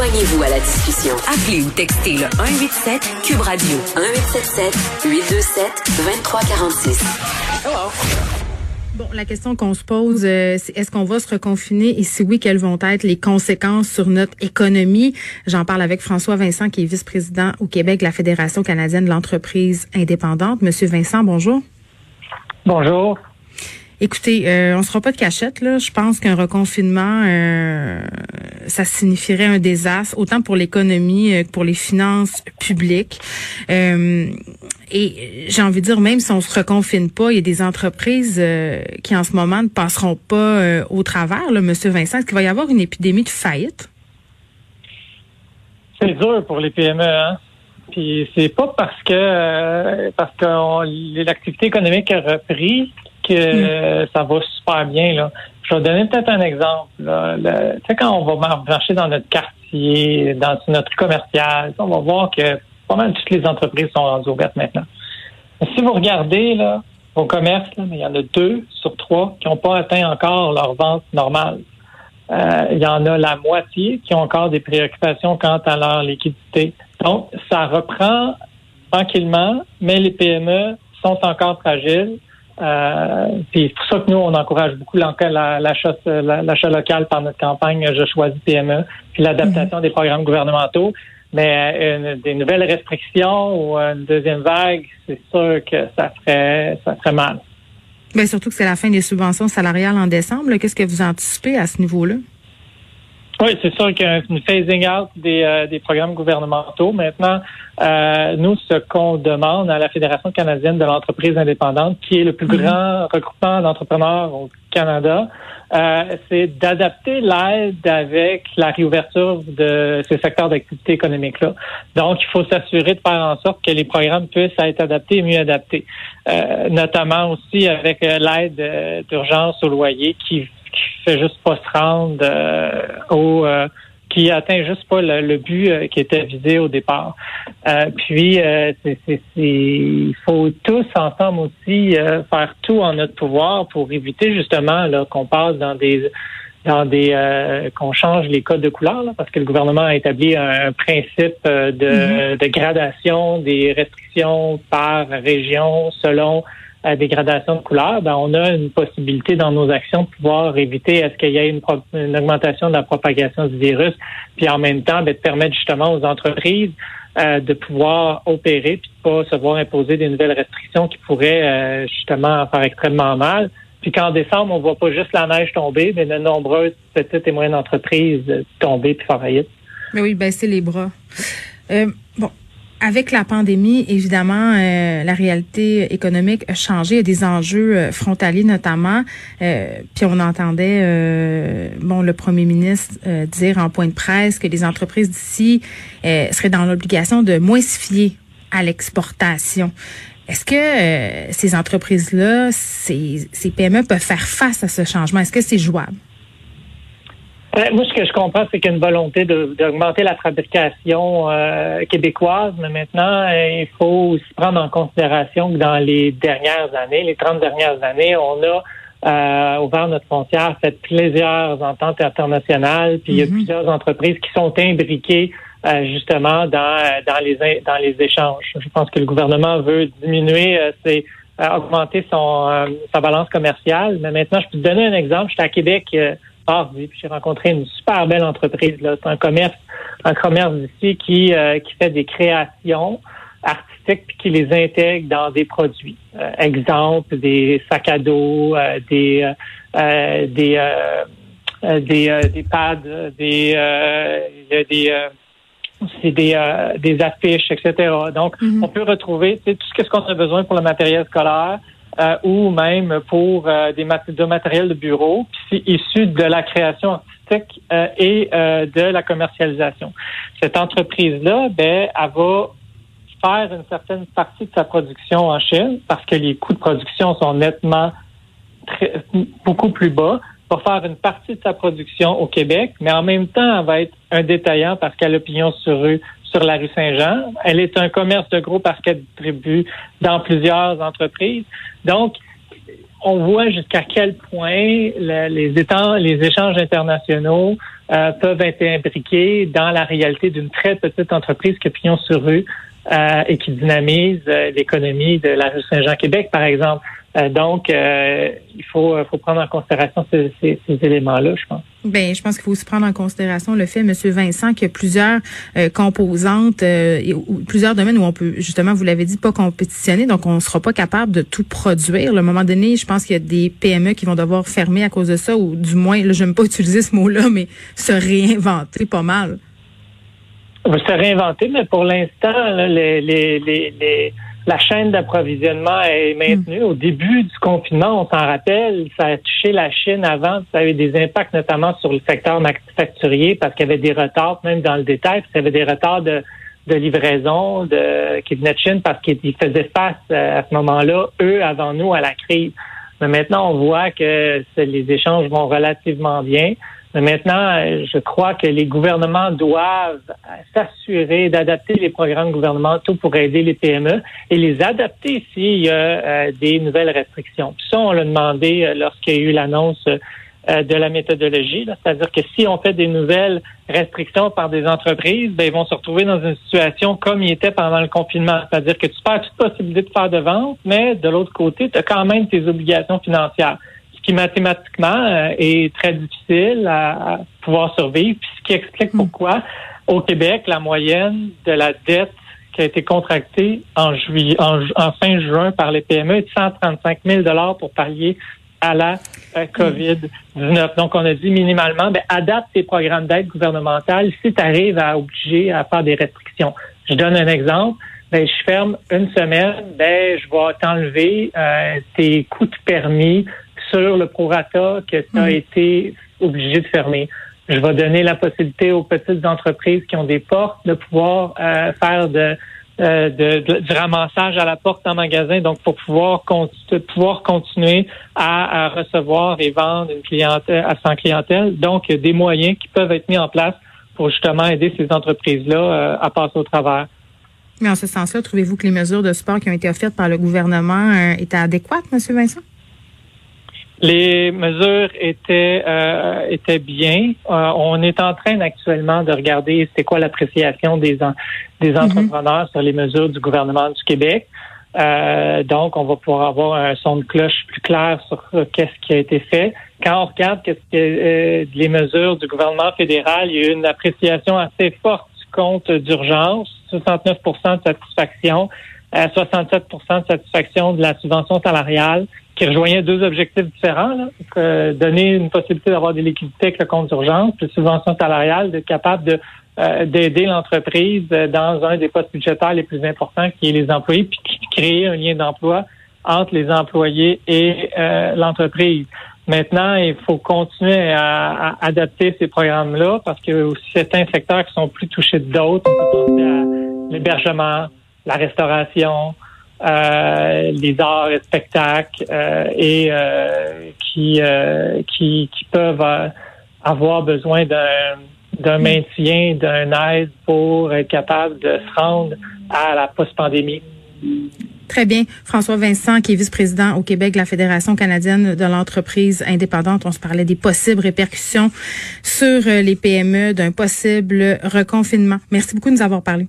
Joignez-vous à la discussion. Appelez ou textez le 187 Cube Radio 1877 827 2346. Bon, la question qu'on se pose, euh, c'est est-ce qu'on va se reconfiner et si oui, quelles vont être les conséquences sur notre économie? J'en parle avec François Vincent, qui est vice-président au Québec de la Fédération canadienne de l'entreprise indépendante. Monsieur Vincent, bonjour. Bonjour. Écoutez, euh, on se fera pas de cachette là. Je pense qu'un reconfinement, euh, ça signifierait un désastre autant pour l'économie euh, que pour les finances publiques. Et j'ai envie de dire, même si on se reconfine pas, il y a des entreprises qui en ce moment ne passeront pas au travers. Là, Monsieur Vincent, est-ce qu'il va y avoir une épidémie de faillite? C'est dur pour les PME, hein. Puis c'est pas parce que parce que l'activité économique a repris que ça va super bien. Là. Je vais donner peut-être un exemple. Tu sais, quand on va marcher dans notre quartier, dans notre commercial, on va voir que pas mal toutes les entreprises sont rendues ouvertes maintenant. si vous regardez là, vos commerces, il y en a deux sur trois qui n'ont pas atteint encore leur vente normale. Euh, il y en a la moitié qui ont encore des préoccupations quant à leur liquidité. Donc, ça reprend tranquillement, mais les PME sont encore fragiles. Euh, c'est pour ça que nous, on encourage beaucoup l'achat local par notre campagne Je choisis PME, puis l'adaptation mhm. des programmes gouvernementaux. Mais euh, des nouvelles restrictions ou une deuxième vague, c'est sûr que ça ferait ça ferait mal. Mais surtout que c'est la fin des subventions salariales en décembre. Qu'est-ce que vous anticipez à ce niveau-là? Oui, c'est sûr qu'il y a une phasing out des, euh, des programmes gouvernementaux. Maintenant, euh, nous, ce qu'on demande à la Fédération canadienne de l'entreprise indépendante, qui est le plus mhm. grand regroupement d'entrepreneurs au Canada, euh, c'est d'adapter l'aide avec la réouverture de ces secteurs d'activité économique-là. Donc, il faut s'assurer de faire en sorte que les programmes puissent être adaptés et mieux adaptés, euh, notamment aussi avec l'aide d'urgence au loyer qui fait juste pas se rendre euh, au euh, qui atteint juste pas le, but euh, qui était visé au départ. puis, il faut tous ensemble aussi faire tout en notre pouvoir pour éviter justement qu'on passe dans des dans des qu'on change les codes de couleur parce que le gouvernement a établi un, principe de, mm-hmm. de gradation des restrictions par région selon à dégradation de couleur, ben, on a une possibilité dans nos actions de pouvoir éviter est-ce qu'il y ait une, augmentation de la propagation du virus, puis en même temps ben, de permettre justement aux entreprises euh, de pouvoir opérer puis de pas se voir imposer des nouvelles restrictions qui pourraient euh, justement faire extrêmement mal. Puis qu'en décembre, on voit pas juste la neige tomber, mais de nombreuses petites et moyennes entreprises tomber puis faire faillite. Mais oui, baisser les bras. Euh, bon, avec la pandémie, évidemment, euh, la réalité économique a changé. Il y a des enjeux euh, frontaliers notamment. Euh, puis on entendait bon le premier ministre dire en point de presse que les entreprises d'ici seraient dans l'obligation de moins se fier à l'exportation. Est-ce que ces entreprises-là, ces, ces PME peuvent faire face à ce changement? Est-ce que c'est jouable? Moi, ce que je comprends, c'est qu'il y a une volonté d'augmenter la fabrication euh, québécoise, mais maintenant, euh, il faut aussi prendre en considération que dans les dernières années, les 30 dernières années, on a euh, ouvert notre frontière, fait plusieurs ententes internationales, puis il y a mhm. plusieurs entreprises qui sont imbriquées justement dans, dans, les, dans les échanges. Je pense que le gouvernement veut diminuer ses augmenter son sa balance commerciale. Mais maintenant, je peux te donner un exemple. J'étais à Québec j'ai rencontré une super belle entreprise. C'est un commerce, un commerce ici qui, euh, qui fait des créations artistiques puis qui les intègre dans des produits. Euh, exemple, des sacs à dos, euh, des des des, des pads, des des c'est des, des affiches, etc. Donc, mm-hmm. on peut retrouver tout ce qu'on a besoin pour le matériel scolaire, euh, ou même pour euh, des de matériel de bureau, puis issu de la création artistique euh, et de la commercialisation. Cette entreprise-là, ben, elle va faire une certaine partie de sa production en Chine parce que les coûts de production sont nettement très, beaucoup plus bas va faire une partie de sa production au Québec, mais en même temps, elle va être un détaillant parce qu'elle a pignon sur rue sur la rue Saint-Jean. Elle est un commerce de gros parce qu'elle distribue dans plusieurs entreprises. Donc, on voit jusqu'à quel point les, les échanges internationaux euh, peuvent être imbriqués dans la réalité d'une très petite entreprise que Pignon sur rue euh, et qui dynamise euh, l'économie de la rue Saint-Jean-Québec, par exemple. Euh, donc, euh, il faut, faut prendre en considération ces, ces, ces éléments-là, je pense. Ben, je pense qu'il faut aussi prendre en considération le fait, Monsieur Vincent, qu'il y a plusieurs euh, composantes, et, plusieurs domaines où on peut, justement, vous l'avez dit, pas compétitionner, donc on ne sera pas capable de tout produire. À un moment donné, je pense qu'il y a des PME qui vont devoir fermer à cause de ça, ou du moins, là, je n'aime pas utiliser ce mot-là, mais se réinventer pas mal. Se réinventer, mais pour l'instant, les, les, les la chaîne d'approvisionnement est maintenue. Au début du confinement, on s'en rappelle, ça a touché la Chine avant, ça avait des impacts notamment sur le secteur manufacturier parce qu'il y avait des retards, même dans le détail, puis il y avait des retards de, livraison de, qui venaient de Chine parce qu'ils faisaient face euh, à ce moment-là, eux, avant nous, à la crise. Mais maintenant, on voit que les échanges vont relativement bien. Mais maintenant, je crois que les gouvernements doivent s'assurer d'adapter les programmes gouvernementaux pour aider les PME et les adapter s'il y a euh, des nouvelles restrictions. Puis ça, on l'a demandé euh, lorsqu'il y a eu l'annonce euh, de la méthodologie. C'est-à-dire que si on fait des nouvelles restrictions par des entreprises, ben, ils vont se retrouver dans une situation comme il était pendant le confinement. C'est-à-dire que tu perds toute possibilité de faire de vente, mais de l'autre côté, tu as quand même tes obligations financières qui mathématiquement euh, est très difficile à, pouvoir survivre, puis ce qui explique hmm. pourquoi au Québec, la moyenne de la dette qui a été contractée en juillet, en, fin juin par les PME est de 135 000 dollars pour pallier à la euh, COVID-19. Donc, on a dit minimalement, ben, adapte tes programmes d'aide gouvernementale si tu arrives à obliger à faire des restrictions. Je donne un exemple. Ben, je ferme une semaine, ben, je vais t'enlever euh, tes coûts de permis, sur le prorata que tu as mm. été obligé de fermer. Je vais donner la possibilité aux petites entreprises qui ont des portes de pouvoir euh, faire de, euh, de, du ramassage à la porte en magasin, donc pour pouvoir, pouvoir continuer à, recevoir et vendre une clientèle à son clientèle. Donc, des moyens qui peuvent être mis en place pour justement aider ces entreprises-là euh, à passer au travers. Mais en ce sens-là, trouvez-vous que les mesures de support qui ont été offertes par le gouvernement étaient adéquates, M. Vincent? Les mesures étaient euh, étaient bien. Euh, on est en train actuellement de regarder c'est quoi l'appréciation des des mhm. entrepreneurs sur les mesures du gouvernement du Québec. Euh, donc, on va pouvoir avoir un son de cloche plus clair sur qu'est-ce qui a été fait. Quand on regarde qu'est-ce que les mesures du gouvernement fédéral, il y a eu une appréciation assez forte du compte d'urgence, 69% de satisfaction, 67 de satisfaction de la subvention salariale qui rejoignait deux objectifs différents. Là. donner une possibilité d'avoir des liquidités avec le compte d'urgence, puis subvention salariale, d'être capable de euh, d'aider l'entreprise dans un des postes budgétaires les plus importants qui est les employés, puis créer un lien d'emploi entre les employés et euh, l'entreprise. Maintenant, il faut continuer à, adapter ces programmes-là parce que aussi certains secteurs qui sont plus touchés que d'autres. On peut penser à l'hébergement, la restauration, euh, les arts et spectacles euh, et euh, qui, qui, qui peuvent avoir besoin d'un d'un maintien, d'un aide pour être capable de se rendre à la post-pandémie. Très bien. François Vincent, qui est vice-président au Québec de la Fédération canadienne de l'entreprise indépendante. On se parlait des possibles répercussions sur les PME d'un possible reconfinement. Merci beaucoup de nous avoir parlé.